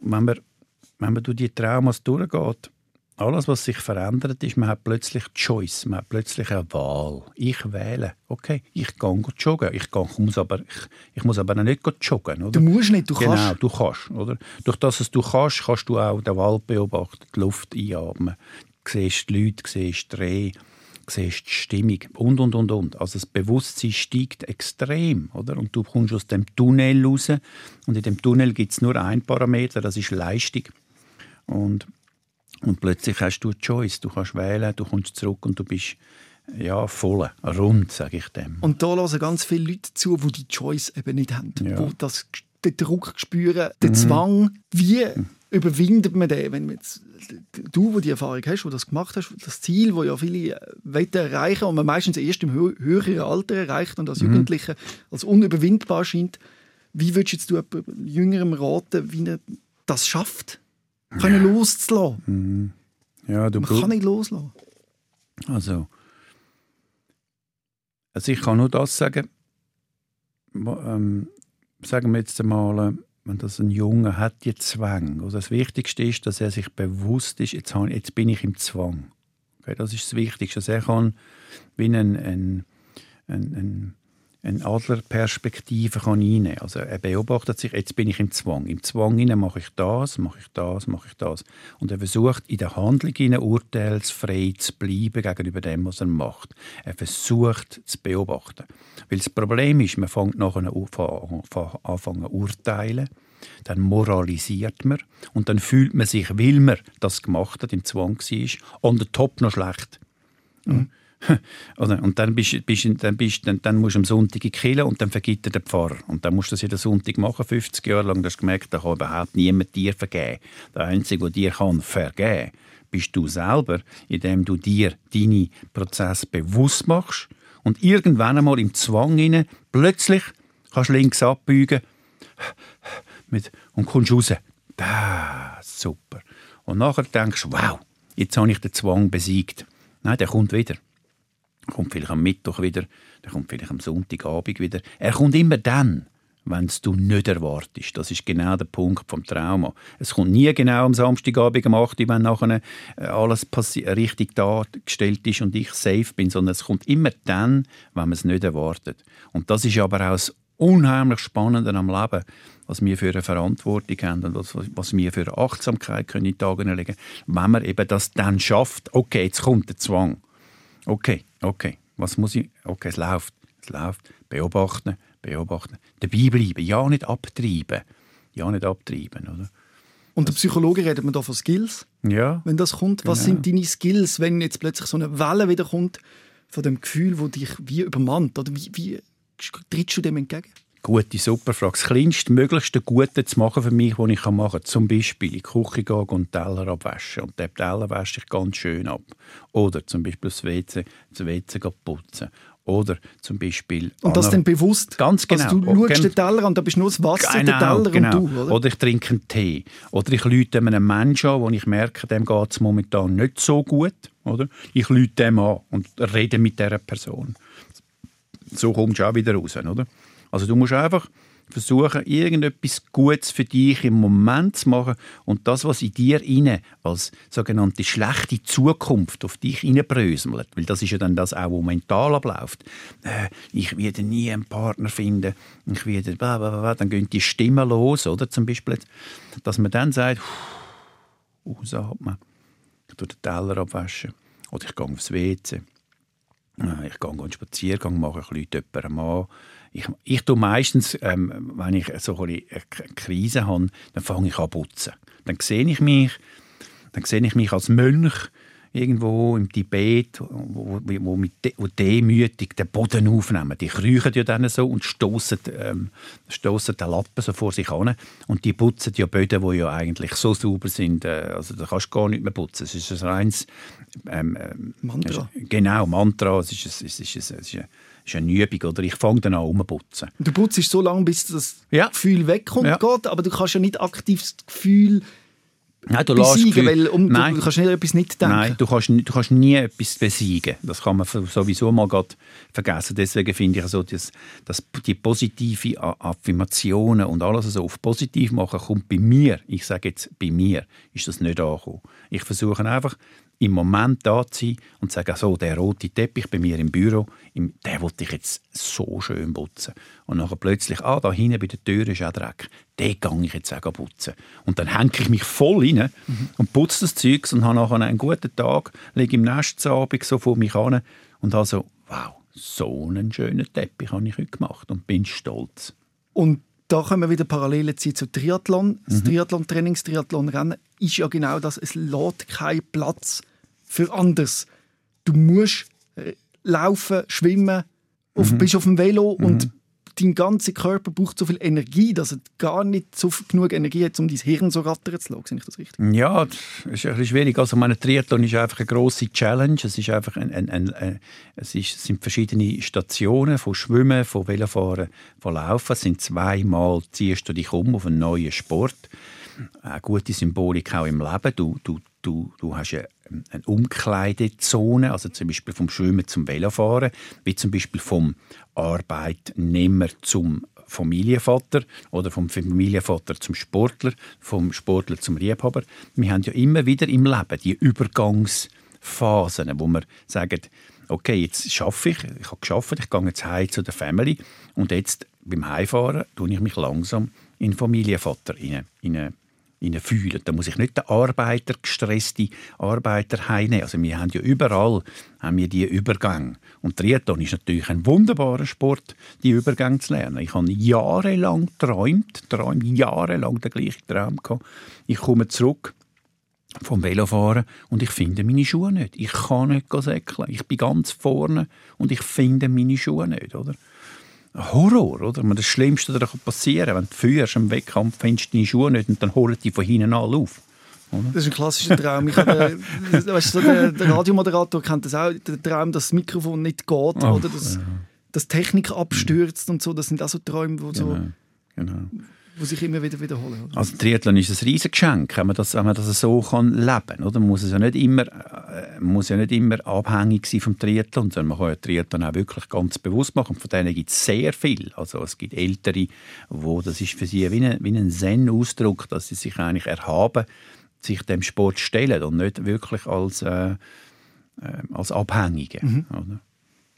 D: wenn man, wenn man durch die Traumas durchgeht, alles, was sich verändert, ist, man hat plötzlich Choice, man hat plötzlich eine Wahl. Ich wähle. Okay, ich gehe joggen. Ich, gehe, ich, muss aber, ich, ich muss aber nicht joggen. Oder?
C: Du musst nicht, du
D: genau,
C: kannst.
D: du kannst. Oder? Durch das, was du kannst, kannst du auch den Wald beobachten, die Luft einatmen. Du siehst die Leute, siehst die Rehe, siehst die Stimmung und, und, und, und. Also das Bewusstsein steigt extrem. Oder? Und du kommst aus dem Tunnel raus und in dem Tunnel gibt es nur einen Parameter, das ist Leistung. Und und plötzlich hast du eine Choice. Du kannst wählen, du kommst zurück und du bist ja, voll, rund, sage ich dem.
C: Und da hören ganz viele Leute zu, die die Choice eben nicht haben. Ja. Die das, den Druck spüren, den mhm. Zwang. Wie mhm. überwindet man den? Wenn man jetzt, du, der die Erfahrung hast, wo das gemacht hast, das Ziel, das ja viele äh, erreichen und man meistens erst im höheren Alter erreicht und als mhm. Jugendliche als unüberwindbar scheint. Wie würdest du jetzt Jüngerem raten, wie er das schafft? Können ja. loszulassen.
D: Mhm. Ja, du
C: Man kann nicht loslassen.
D: Also, also ich kann nur das sagen, ähm, sagen wir jetzt einmal, wenn das ein Junge hat, die Zwang. Also das Wichtigste ist, dass er sich bewusst ist, jetzt, habe, jetzt bin ich im Zwang. Okay, das ist das Wichtigste, dass er kann wie ein, ein, ein, ein eine Adlerperspektive kann einnehmen kann. Also er beobachtet sich, jetzt bin ich im Zwang. Im Zwang mache ich das, mache ich das, mache ich das. Und er versucht in der Handlung urteilsfrei zu bleiben gegenüber dem, was er macht. Er versucht zu beobachten. Weil das Problem ist, man fängt nachher an zu urteilen, dann moralisiert man und dann fühlt man sich, weil man das gemacht hat, im Zwang war, on the top noch schlecht. Mhm. Oder? Und dann, bist, bist, dann, bist, dann, dann musst du am Sonntag in die und dann vergibt er den Pfarrer. Und dann musst du das jeden Sonntag machen, 50 Jahre lang. Du hast gemerkt, da kann überhaupt niemand dir vergeben. Der Einzige, der dir kann vergeben bist du selber, indem du dir deine Prozesse bewusst machst und irgendwann einmal im Zwang hinein plötzlich kannst du links abbeugen mit, und kommst raus. Da, super. Und nachher denkst du, wow, jetzt habe ich den Zwang besiegt. Nein, der kommt wieder kommt vielleicht am Mittwoch wieder, der kommt vielleicht am Sonntagabend wieder. Er kommt immer dann, wenn es du nicht erwartest. Das ist genau der Punkt vom Trauma. Es kommt nie genau am Samstagabend um 8 Uhr, wenn nachher äh, alles richtig dargestellt ist und ich safe bin, sondern es kommt immer dann, wenn man es nicht erwartet. Und das ist aber auch das unheimlich Spannende am Leben, was wir für eine Verantwortung haben und was, was wir für eine Achtsamkeit können in die Tage legen wenn man eben das dann schafft, okay, jetzt kommt der Zwang. Okay, okay. Was muss ich? Okay, es läuft. Es läuft. Beobachten, beobachten. Dabei bleiben. Ja, nicht abtreiben. Ja, nicht abtreiben, oder?
C: Und der Psychologe redet man da von Skills.
D: Ja.
C: Wenn das kommt, was genau. sind deine Skills, wenn jetzt plötzlich so eine Welle wieder kommt von dem Gefühl, wo dich wie übermannt? Oder wie, wie trittst du dem entgegen?
D: Gute, super Frage. Das kleinstmöglichste Gute zu machen für mich, was ich machen kann. Zum Beispiel in die Küche gehen und Teller abwaschen. Und den Teller wasche ich ganz schön ab. Oder zum Beispiel das WC, das WC putzen. Oder zum Beispiel...
C: Und das dann bewusst?
D: Ganz genau.
C: Also du
D: oh,
C: schaust den Teller an, da bist nur das Wasser, genau, der Teller
D: genau.
C: und du, oder?
D: Oder ich trinke einen Tee. Oder ich lüte einem Menschen an, wo ich merke, dem geht es momentan nicht so gut. Oder? Ich lüte dem an und rede mit dieser Person. So kommst du auch wieder raus, oder? Also du musst einfach versuchen, irgendetwas Gutes für dich im Moment zu machen und das, was in dir inne als sogenannte schlechte Zukunft auf dich hineinbröselt, weil das ist ja dann das auch, was mental abläuft. Äh, ich werde nie einen Partner finden, ich werde, blablabla, dann gehen die Stimmen los, oder zum Beispiel, dass man dann sagt, ausatmen, ich tue den Teller abwaschen. Oder ich gehe aufs WC, äh, ich gehe einen Spaziergang machen, ich rufe jemandem an, ich, ich tue meistens, ähm, wenn ich so eine Krise habe, dann fange ich an zu putzen. Dann sehe ich mich, dann sehe ich mich als Mönch irgendwo im Tibet, wo, wo, mit de, wo demütig den Boden aufnehmen. Die kriechen ja dann so und stoßen ähm, stoßen den Lappen so vor sich an und die putzen ja Böden, die ja eigentlich so sauber sind, äh, also da kannst du gar nicht mehr putzen. Es ist ein reines
C: ähm, ähm Mantra.
D: genau, Mantra. Es ist, es ist, es ist, es ist, ist eine Übung. Oder ich fange dann an umzuputzen.
C: Du putzt so lange, bis das ja. Gefühl wegkommt, ja. geht, aber du kannst ja nicht aktiv das Gefühl
D: Nein, du besiegen,
C: weil um, Nein. du kannst nicht etwas nicht denken.
D: Nein, du kannst, du kannst nie etwas besiegen. Das kann man sowieso mal vergessen. Deswegen finde ich, also, dass, dass die positive Affirmationen und alles so auf positiv machen, kommt bei mir, ich sage jetzt bei mir, ist das nicht angekommen. Ich versuche einfach, im Moment da zu sein und zu sagen, so, der rote Teppich bei mir im Büro, den wollte ich jetzt so schön putzen. Und dann plötzlich, ah, da hinten bei der Tür ist auch Dreck. Den gehe ich jetzt auch putzen. Und dann hänge ich mich voll rein und putze das Zeug und habe nachher einen guten Tag, lege im Nestabend so vor mich an und habe so, wow, so einen schönen Teppich habe ich heute gemacht und bin stolz.
C: Und da können wir wieder Parallelen ziehen zu Triathlon. Das mhm. Triathlon-Training, das Triathlon-Rennen ist ja genau das. Es lädt keinen Platz für anders. Du musst äh, laufen, schwimmen, auf, mhm. bist auf dem Velo mhm. Dein ganzer Körper braucht so viel Energie, dass er gar nicht so genug Energie hat, um dein Hirn so rattern zu lassen. Sehe ich das richtig?
D: Ja, das ist ein bisschen schwierig. Also meine Triathlon ist einfach eine grosse Challenge. Es ist einfach ein, ein, ein, ein es, ist, es sind verschiedene Stationen von Schwimmen, von Velofahren, von Laufen. Es sind zweimal ziehst du dich um auf einen neuen Sport. Eine gute Symbolik auch im Leben. Du, du, du, du hast eine, eine Umkleidezone, also zum Beispiel vom Schwimmen zum Velofahren, wie zum Beispiel vom Arbeitnehmer zum Familienvater oder vom Familienvater zum Sportler, vom Sportler zum Liebhaber. Wir haben ja immer wieder im Leben die Übergangsphasen, wo wir sagen, okay, jetzt schaffe ich, ich habe geschafft, ich gehe jetzt heim zu der Family und jetzt beim Heimfahren tue ich mich langsam in Familienvater in, in fühlen. Da muss ich nicht den Arbeiter, gestresste Arbeiter heimnehmen. Also wir haben ja überall haben wir die Übergänge. Und Triathlon ist natürlich ein wunderbarer Sport, die Übergänge zu lernen. Ich habe jahrelang geträumt, träumt jahrelang den gleichen Traum gehabt. Ich komme zurück vom Velofahren und ich finde meine Schuhe nicht. Ich kann nicht säckeln. Ich bin ganz vorne und ich finde meine Schuhe nicht, oder? Horror, oder? Das Schlimmste, das passieren kann, wenn du führst im Wettkampf, findest du deine Schuhe nicht und dann holen die von hinten alle auf.
C: Oder? Das ist ein klassischer Traum. Ich habe, weißt du, der, der, Radiomoderator kennt das auch, der Traum, dass das Mikrofon nicht geht oh, oder dass, ja. dass Technik abstürzt und so. Das sind auch so Träume, wo genau, so... Genau die sich immer wieder wiederholen.
D: Oder? Also Triathlon ist ein riesiges Geschenk, wenn man das, wenn man das so kann leben kann. Man muss, es ja nicht immer, äh, muss ja nicht immer abhängig sein vom Triathlon, sondern man kann ja Triathlon auch wirklich ganz bewusst machen. von denen gibt es sehr viel. Also es gibt Ältere, wo das ist für sie wie ein, wie ein Zen-Ausdruck, dass sie sich eigentlich erhaben, sich dem Sport stellen und nicht wirklich als, äh, äh, als Abhängige. Mhm.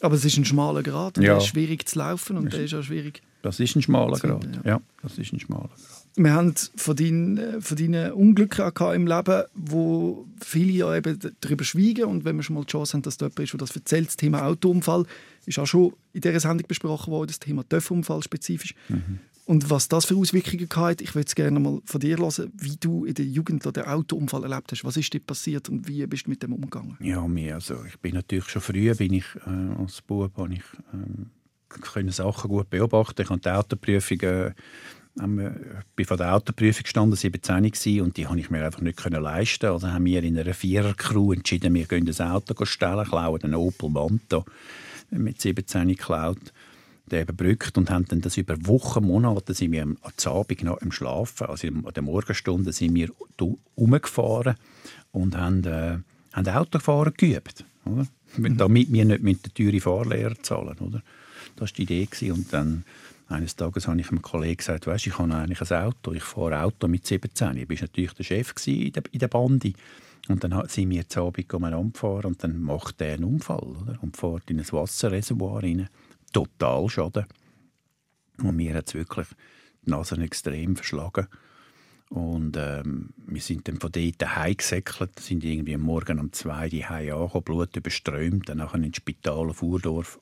C: Aber es ist ein schmaler Grad, ja. der ist schwierig zu laufen und der ist auch schwierig
D: das ist ein schmaler Grad. Ja. ja. das ist ein schmaler Grad.
C: Wir haben von deinen, von deinen Unglücken im Leben, wo viele ja eben darüber schweigen und wenn wir schon mal die Chance haben, dass da jemand ist, der das erzählt, das Thema Autounfall, ist auch schon in dieser Sendung besprochen worden, das Thema Töpfunfall spezifisch. Mhm. Und was das für Auswirkungen hat, ich würde es gerne mal von dir hören, wie du in der Jugend den Autounfall erlebt hast. Was ist dir passiert und wie bist du mit dem umgegangen?
D: Ja, mir, also ich bin natürlich schon früh, bin ich äh, als Bub, ich ähm, können Sachen gut beobachten. Ich habe die Autoprüfung, äh, bin vor der Autoprüfung gestanden, 17 war, und die konnte ich mir einfach nicht leisten. Also haben wir in einer Vierer-Crew entschieden, wir gehen das Auto stellen, klauen einen Opel Manta mit 17 geklaut, überbrückt und haben dann das über Wochen, Monate sind wir am Abend noch im Schlafen, also in der Morgenstunde sind wir umgefahren und haben, äh, haben Autofahren geübt, oder? Mhm. damit wir nicht mit der teuren Fahrlehrer zahlen, oder? Das war die Idee. Und dann eines Tages habe ich einem Kollegen gesagt, weißt, ich habe eigentlich ein Auto, ich fahre Auto mit 17. Ich war natürlich der Chef in der, in der Bande. Und dann sind wir zu Abend umfahren und dann macht der einen Unfall oder? und fährt in ein Wasserreservoir rein. Total Schaden. Und mir hat es wirklich die Nase extrem verschlagen. Und ähm, wir sind dann von dort heimgesäckelt, sind irgendwie am Morgen um zwei die angekommen, Blut überströmt, dann nachher ins Spital auf Urdorf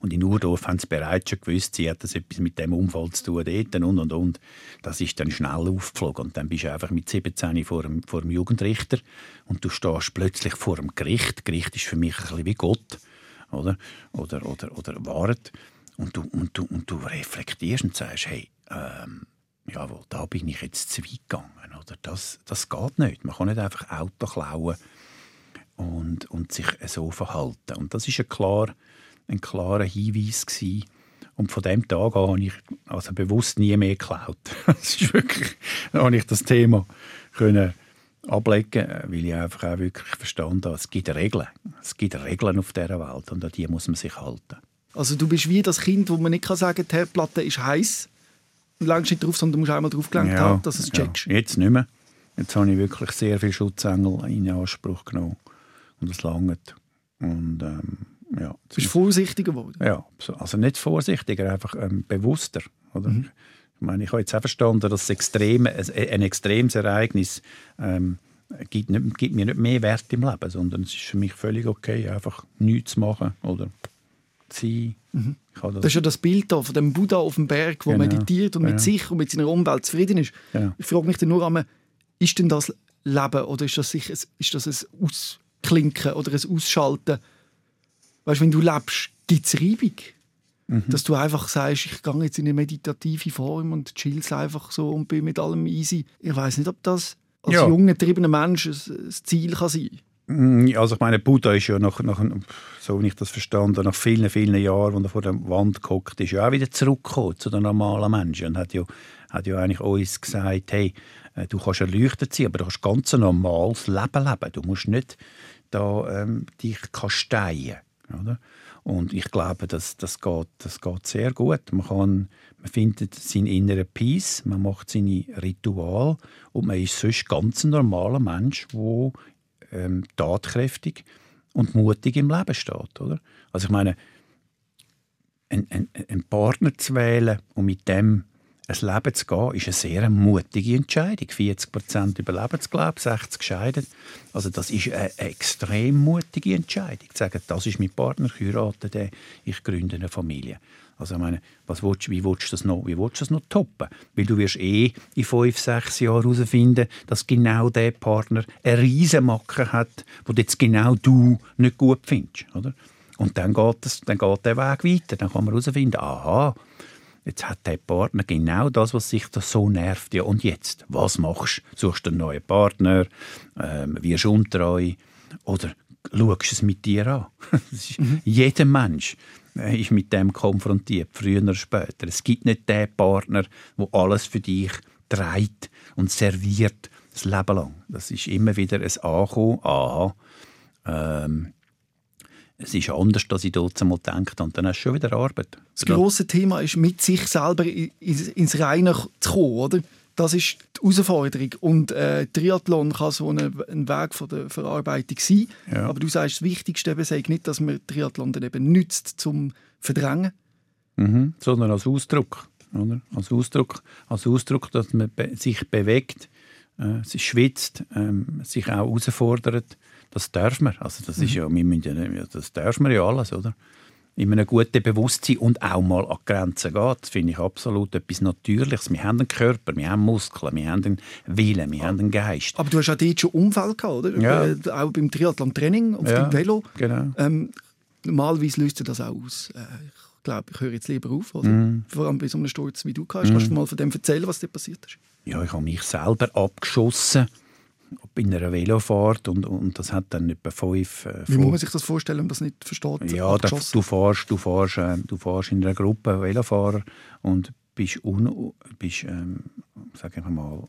D: Und in Urdorf haben sie bereits schon gewusst, sie hat das etwas mit dem Unfall zu tun, dort und und und. Das ist dann schnell aufgeflogen. Und dann bist du einfach mit 17 vor dem, vor dem Jugendrichter und du stehst plötzlich vor dem Gericht. Gericht ist für mich ein bisschen wie Gott, oder? Oder, oder, oder Wahrheit. Und du, und, du, und du reflektierst und sagst, hey, ähm, jawohl, da bin ich jetzt zu weit gegangen. Oder? Das, das geht nicht. Man kann nicht einfach Auto klauen und, und sich so verhalten. Und das ist ein, klar, ein klarer Hinweis gewesen. Und von dem Tag an habe ich also bewusst nie mehr geklaut. das ist wirklich, da habe ich das Thema können ablegen, weil ich einfach auch wirklich verstanden habe, es gibt Regeln. Es gibt Regeln auf dieser Welt und an die muss man sich halten.
C: Also du bist wie das Kind, wo man nicht sagen kann, die Herdplatte ist heiß und längst nicht drauf, sondern du musst einmal drauf gelenkt ja, haben, dass es checkst.
D: Ja. Jetzt nicht mehr. Jetzt habe ich wirklich sehr viele Schutzengel in Anspruch genommen und es langt. Und ähm, ja.
C: Du bist vorsichtiger geworden?
D: Ja, also nicht vorsichtiger, einfach ähm, bewusster. Oder? Mhm. Ich meine, ich habe jetzt auch verstanden, dass extrem, ein extremes Ereignis ähm, gibt, nicht, gibt, mir nicht mehr Wert im Leben, sondern es ist für mich völlig okay, einfach nichts zu machen oder sein.
C: Mhm. Das, das, ist ja das Bild da von dem Buddha auf dem Berg, wo genau. meditiert und mit ja. sich und mit seiner Umwelt zufrieden ist. Ja. Ich frage mich dann nur einmal, ist denn das Leben oder ist das, sich, ist das ein Ausklinken oder ein Ausschalten? Weißt, wenn du lebst, gibt es Reibung. Mhm. Dass du einfach sagst, ich gehe jetzt in eine meditative Form und chill's einfach so und bin mit allem easy. Ich weiß nicht, ob das als ja. junger, getriebener Mensch ein Ziel kann sein kann.
D: Mm, also ich meine, Buddha ist ja nach, nach so wie ich das verstanden nach vielen, vielen Jahren, als er vor der Wand guckt, ist ja auch wieder zurückgekommen zu den normalen Menschen und hat ja, hat ja eigentlich uns gesagt, hey, äh, du kannst erleuchtet sein, aber du kannst ganz ein normales Leben leben. Du musst nicht da, ähm, dich kasteien. Oder? Und ich glaube, das, das, geht, das geht sehr gut. Man, kann, man findet seinen inneren Peace, man macht seine Ritual und man ist sonst ganz ein normaler Mensch, der ähm, tatkräftig und mutig im Leben steht. Oder? Also ich meine, einen, einen Partner zu wählen und mit dem ein Leben zu gehen, ist eine sehr mutige Entscheidung. 40 Prozent Überlebensglaub, 60 gescheitert. Also das ist eine extrem mutige Entscheidung. Zu sagen, das ist mein Partner, ich heirate den, ich gründe eine Familie. Also ich meine, was willst, wie willst du das noch, wie willst du das noch toppen? Weil du wirst eh in fünf, sechs Jahren herausfinden, dass genau der Partner eine Riesenmacke hat, wo jetzt genau du nicht gut findest, oder? Und dann geht, das, dann geht der Weg weiter. Dann kann man herausfinden, aha, jetzt hat der Partner genau das, was sich da so nervt. Ja, und jetzt? Was machst du? Suchst du einen neuen Partner? Ähm, wirst du untreu? Oder schaust du es mit dir an? mhm. Jeder Mensch äh, ist mit dem konfrontiert, früher oder später. Es gibt nicht den Partner, der alles für dich trägt und serviert das Leben lang. Das ist immer wieder ein Ankommen, aha, ähm, es ist anders, als ich dort einmal denke. Und dann hast du schon wieder Arbeit.
C: Das grosse Thema ist, mit sich selber ins Reine zu kommen, oder? Das ist die Herausforderung. Und äh, Triathlon kann so ein, ein Weg von der Verarbeitung sein. Ja. Aber du sagst, das Wichtigste eben sei nicht, dass man Triathlon dann eben nützt zum Verdrängen.
D: Mhm. Sondern als Ausdruck. Oder? Als, Ausdruck als Ausdruck, dass man be sich bewegt, äh, sich schwitzt, äh, sich auch herausfordert. Das darf man. Also das, ist mhm. ja, wir müssen ja, das darf man ja alles, oder? in einem guten Bewusstsein und auch mal an Grenzen geht. Das finde ich absolut etwas Natürliches. Wir haben einen Körper, wir haben Muskeln, wir haben einen Willen, wir haben einen Geist.
C: Aber du hast auch dort schon Unfall gehabt, oder?
D: Ja.
C: Äh, auch beim Triathlon-Training auf ja, dem Velo.
D: Genau.
C: Ähm, normalerweise löst du das auch aus. Äh, ich glaube, ich höre jetzt lieber auf. Oder? Mm. Vor allem bei so einem Sturz, wie du hast. Mm. Kannst du mal von dem erzählen, was dir passiert ist?
D: Ja, ich habe mich selber abgeschossen in einer Velofahrt und, und das hat dann etwa fünf...
C: Äh, Wie muss man sich das vorstellen, wenn man das nicht versteht?
D: Ja, da, du, fährst, du, fährst, äh, du fährst in einer Gruppe Velofahrer und bist, un, bist ähm, sag ich mal,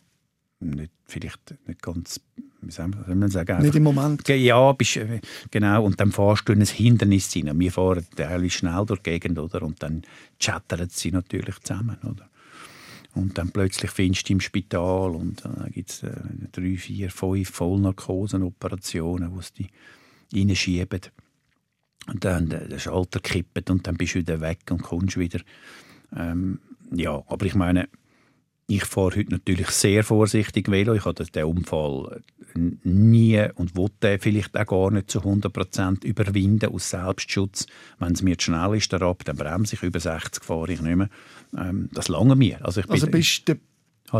D: nicht, vielleicht nicht ganz, wie soll man sagen?
C: Einfach, nicht im Moment.
D: Ja, bist, äh, genau, und dann fährst du in ein Hindernis rein. Wir fahren teilweise schnell durch die Gegend, oder? und dann chattern sie natürlich zusammen. Oder? Und dann plötzlich findest du im Spital und dann gibt es äh, drei, vier, fünf Vollnarkosenoperationen, wo sie die reinschieben. Und dann der Schalter kippt und dann bist du wieder weg und kommst wieder. Ähm, ja, aber ich meine, ich fahre heute natürlich sehr vorsichtig Velo. Ich habe den Unfall nie und wollte vielleicht auch gar nicht zu 100% überwinden aus Selbstschutz. Wenn es mir zu schnell ist, dann bremse ich. Über 60 fahre ich nicht mehr. Ähm, das lange mir.
C: Also, ich bin, also bist du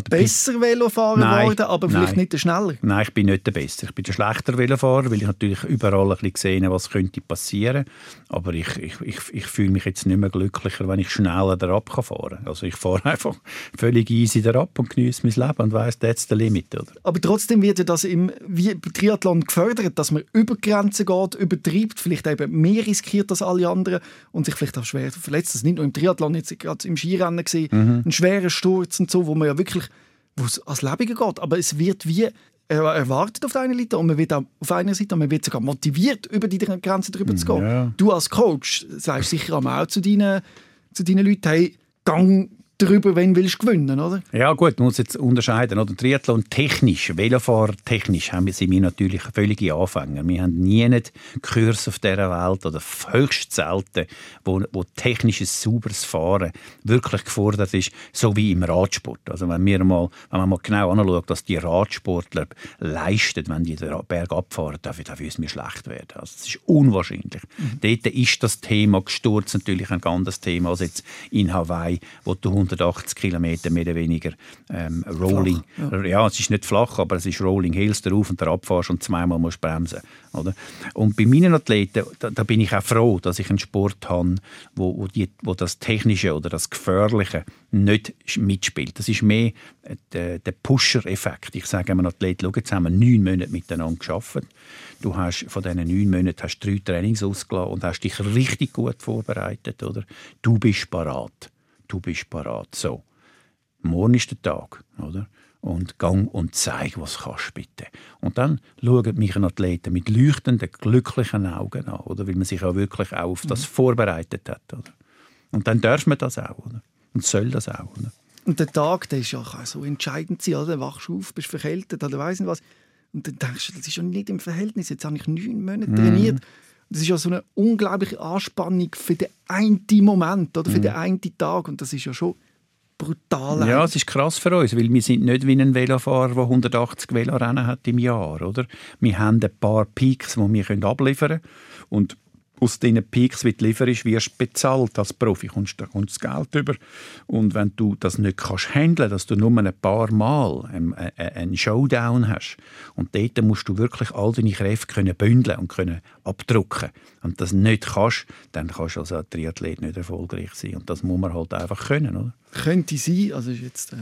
C: Besser Velofahrer geworden, aber vielleicht nein. nicht der schneller?
D: Nein, ich bin nicht der Beste. Ich bin der schlechter Velofahrer, weil ich natürlich überall ein bisschen gesehen was könnte passieren. Aber ich, ich, ich, ich fühle mich jetzt nicht mehr glücklicher, wenn ich schneller darauf fahren kann. Also ich fahre einfach völlig easy darauf und genieße mein Leben und weiss, that's the limit. Oder?
C: Aber trotzdem wird ja das im Triathlon gefördert, dass man über Grenzen geht, übertreibt, vielleicht eben mehr riskiert als alle anderen und sich vielleicht auch schwer verletzt. Das ist nicht nur im Triathlon, jetzt gerade im Skirennen gesehen, mhm. ein schwerer Sturz und so, wo man ja wirklich, wo es ans Leben geht. Aber es wird wie erwartet auf einer Seite und man wird auch auf einer Seite und man wird sogar motiviert, über die Grenze drüber zu gehen. Ja. Du als Coach sagst sicher auch zu deinen, zu deinen Leuten, hey, gang darüber, wenn willst du gewinnen, oder?
D: Ja gut, man muss jetzt unterscheiden. Oder? Triathlon technisch, Velofahrer technisch haben wir, sind wir natürlich völlige Anfänger. Wir haben nie einen Kurs auf dieser Welt oder höchst selten, wo, wo technisches, sauberes Fahren wirklich gefordert ist, so wie im Radsport. Also wenn, wir mal, wenn man mal genau anschaut, was die Radsportler leisten, wenn die den Berg abfahren, dann, dann müssen wir schlecht werden. Also das ist unwahrscheinlich. Mhm. Dort ist das Thema Gesturz natürlich ein anderes Thema als jetzt in Hawaii, wo du 180 Kilometer mehr oder weniger ähm, Rolling. Flach, ja. ja. es ist nicht flach, aber es ist Rolling Hills darauf und der abfährst und zweimal musst bremsen. Oder? Und bei meinen Athleten, da, da, bin ich auch froh, dass ich einen Sport habe, wo, wo, die, wo das Technische oder das Gefährliche nicht mitspielt. Das ist mehr äh, der, der Pusher-Effekt. Ich sage einem Athleten, schau, jetzt haben wir neun Monate miteinander gearbeitet. Du hast von diesen neun Monaten hast drei Trainings ausgelassen und hast dich richtig gut vorbereitet. Oder? Du bist parat du bist parat. So, morgen ist der Tag, oder? Und gang und zeig, was kannst bitte. Und dann schauen mich ein Athleten mit leuchtenden, glücklichen Augen an, oder? Weil man sich auch wirklich auch auf das mhm. vorbereitet hat, oder? Und dann darf man das auch, oder? Und soll das auch, oder?
C: Und der Tag, der ist ja so entscheidend sein, oder? Wachst du auf, bist verkältet oder weiss nicht was. Und dann denkst du, das ist schon nicht im Verhältnis. Jetzt habe ich neun Monate trainiert. Mm. Das ist ja so eine unglaubliche Anspannung für den einen Moment oder für mhm. den einen Tag. Und das ist ja schon brutal.
D: Ja, es ist krass für uns, weil wir sind nicht wie ein Velofahrer, der 180 Velorennen hat im Jahr. Oder? Wir haben ein paar Peaks, die wir abliefern können. Und aus diesen Peaks, die du lieferst, wirst du bezahlt als Profi, kommst du das Geld über. Und wenn du das nicht kannst handeln, dass du nur ein paar Mal einen Showdown hast und dort musst du wirklich all deine Kräfte können bündeln und können abdrucken und das nicht kannst, dann kannst du als Triathlet nicht erfolgreich sein. Und das muss man halt einfach können, oder?
C: Könnte sein, also ist jetzt äh,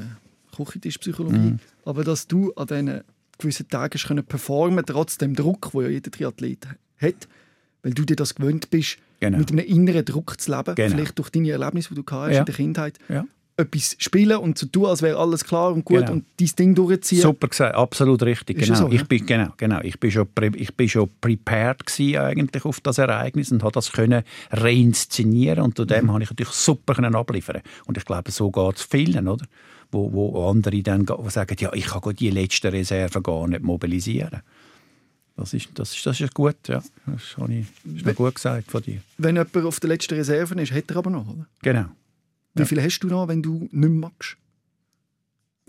C: Küchentischpsychologie, mhm. aber dass du an diesen gewissen Tagen können performen, trotz dem Druck, den ja jeder Triathlet hat, weil du dir das gewöhnt bist, genau. mit einem inneren Druck zu leben, genau. vielleicht durch deine Erlebnisse, die du hast ja. in der Kindheit. Ja. Etwas spielen und zu tun, als wäre alles klar und gut genau. und dein Ding durchziehen.
D: Super gesagt, absolut richtig. genau. So, ich bin, genau, genau. Ich bin schon, ich bin schon prepared eigentlich auf das Ereignis und habe das können reinszenieren und zu dem mhm. habe ich natürlich super können abliefern. Und ich glaube, so geht es vielen, oder? Wo, wo andere dann sagen, ja, ich kann die letzte Reserve gar nicht mobilisieren. Das ist, das ist, das ist gut, ja. Das habe ich, ist wenn, gut gesagt von dir.
C: Wenn jemand auf der letzten Reserve ist, hat er aber noch, oder?
D: Genau.
C: Wie ja. viel hast du noch, wenn du nicht mehr magst?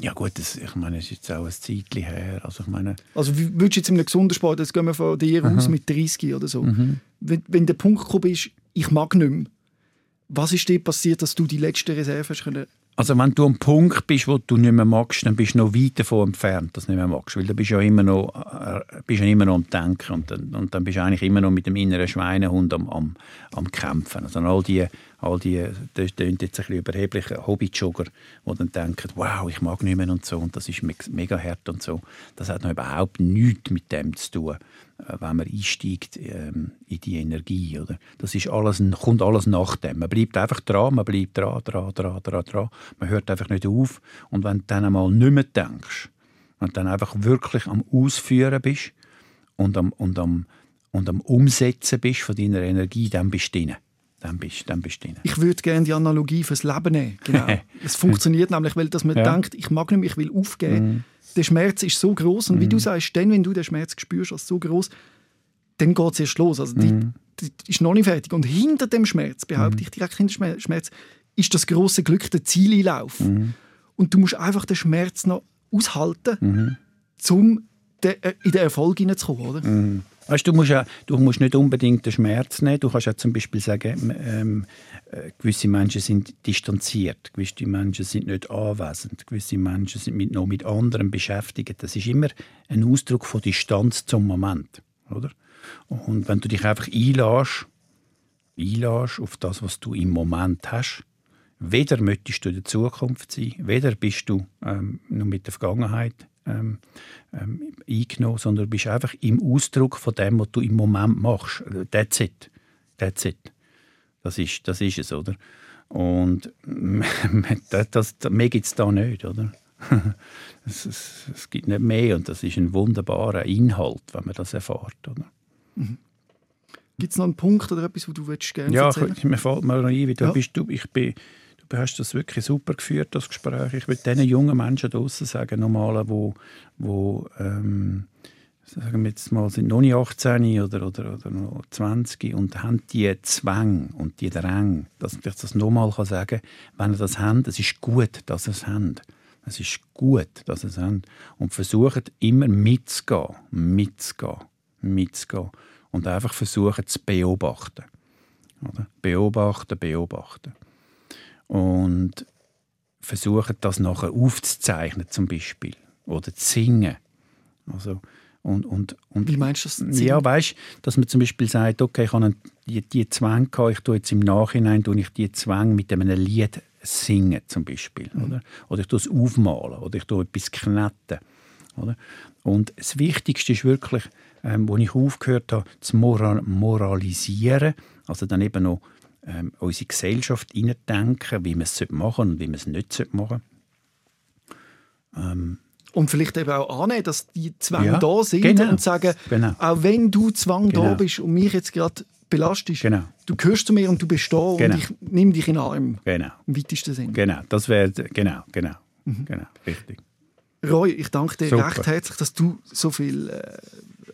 D: Ja gut, das, ich meine, es ist jetzt auch ein Zeitchen her. Also, ich meine,
C: also würdest du jetzt in einem gesunden Sport, jetzt gehen wir von dir Aha. aus mit 30 oder so, mhm. wenn, wenn der Punkt gekommen ist, ich mag nicht mehr, was ist dir passiert, dass du die letzte Reserve hast können
D: also wenn du am Punkt bist, wo du nicht mehr magst, dann bist du noch weit davon entfernt, dass du nicht mehr magst, weil du bist ja immer noch, äh, bist ja immer noch am Denken und dann, und dann bist du eigentlich immer noch mit dem inneren Schweinehund am, am, am Kämpfen. Also all die, all die, das klingt jetzt ein bisschen überheblich, Hobbyjogger, die dann denken, wow, ich mag nicht mehr und so und das ist mega hart und so. Das hat noch überhaupt nichts mit dem zu tun. Äh, wenn man einsteigt ähm, in die Energie. Oder? Das ist alles, kommt alles nach dem. Man bleibt einfach dran, man bleibt dran, dran, dran, dran, dran. Man hört einfach nicht auf. Und wenn du dann einmal nicht mehr denkst, wenn du dann einfach wirklich am Ausführen bist und am, und am, und am Umsetzen bist von deiner Energie, dann bist du drin. Dann bist, dann bist du drin.
C: Ich würde gerne die Analogie fürs Leben nehmen. Genau. es funktioniert nämlich, weil dass man ja. denkt, ich mag nicht mehr, ich will aufgeben. Mhm der Schmerz ist so groß und mhm. wie du mhm. sagst, dann, wenn du den Schmerz spürst als so groß, dann geht es erst los. Also die, mhm. die, die, ist noch nicht fertig. Und hinter dem Schmerz, behaupte mhm. ich direkt hinter dem Schmerz, ist das große Glück der Zieleinlauf. Mhm. und du musst einfach den Schmerz noch aushalten,
D: Mhm.
C: um äh, in den Erfolg hineinzukommen, oder?
D: Weißt, du, musst ja, du musst nicht unbedingt den Schmerz nehmen. Du kannst ja zum Beispiel sagen, ähm, äh, gewisse Menschen sind distanziert, gewisse Menschen sind nicht anwesend, gewisse Menschen sind mit, noch mit anderen beschäftigt. Das ist immer ein Ausdruck von Distanz zum Moment. Oder? Und wenn du dich einfach einlässt, einlässt auf das, was du im Moment hast, weder möchtest du in der Zukunft sein, weder bist du ähm, noch mit der Vergangenheit ähm, ähm, eingenommen, sondern du bist einfach im Ausdruck von dem, was du im Moment machst. That's it. That's it. Das ist, das ist es, oder? Und das, das, mehr gibt es da nicht, oder? es, es, es, gibt nicht mehr und das ist ein wunderbarer Inhalt, wenn man das erfährt, oder?
C: Mhm. Gibt es noch einen Punkt oder etwas, wo du gerne
D: ja,
C: erzählen
D: Ja, mir fällt mal ein, wie du ja. bist. Du, ich bin, du hast das wirklich super geführt, das Gespräch. Ich will diesen jungen Menschen draußen sagen, normalen, wo, wo ähm, sagen wir jetzt mal, sind noch nicht 18 oder, oder, oder noch 20 und haben die Zwänge und die Dränge, dass ich das nochmal sagen kann, wenn ihr das habt, es ist gut, dass ihr es habt. Es ist gut, dass ihr es habt. Und versucht immer mitzugehen, mitzugehen, mitzugehen. Und einfach versuchen zu beobachten. Oder? Beobachten, beobachten. Und versuchen das nachher aufzuzeichnen zum Beispiel. Oder zu singen. Also, und, und, und,
C: Wie meinst du das? Singen?
D: Ja, weißt dass man zum Beispiel sagt, okay, ich habe die, die Zwänge gehabt, ich tue jetzt im Nachhinein tue ich die Zwänge mit einem Lied singen zum Beispiel. Mhm. Oder? oder ich tue es aufmalen oder ich tue etwas kneten. Oder? Und das Wichtigste ist wirklich, ähm, wo ich aufgehört habe, zu moral moralisieren, also dann eben noch ähm, unsere Gesellschaft hineindenken, wie man es machen und wie man es nicht machen
C: ähm, und vielleicht eben auch annehmen, dass die Zwänge ja, da sind
D: genau,
C: und sagen,
D: genau.
C: auch wenn du Zwang genau. da bist und mich jetzt gerade belastest,
D: genau.
C: du gehörst zu mir und du bist da und
D: Genau.
C: ich nehme dich in den Arm.
D: Genau.
C: Im weitesten Sinne.
D: Genau, das wäre, genau, genau, mhm. genau, richtig.
C: Roy, ich danke dir
D: Super.
C: recht herzlich, dass du so viel äh,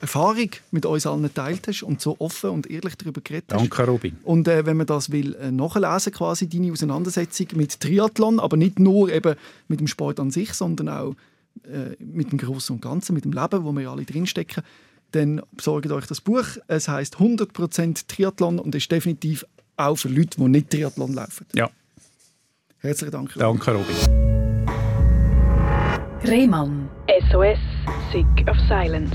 C: Erfahrung mit uns allen geteilt hast und so offen und ehrlich darüber geredet hast.
D: Danke, Robin.
C: Und äh, wenn man das will äh, nachlesen, quasi deine Auseinandersetzung mit Triathlon, aber nicht nur eben mit dem Sport an sich, sondern auch äh, mit dem Großen und Ganzen, mit dem Leben, wo wir alle drinstecken, dann besorgt euch das Buch. Es heißt 100% Triathlon und ist definitiv auch für Leute, die nicht Triathlon laufen.
D: Ja.
C: Herzlichen Dank. Robin.
D: Danke, Robin.
A: Rehmann.
B: SOS, Sick of Silence.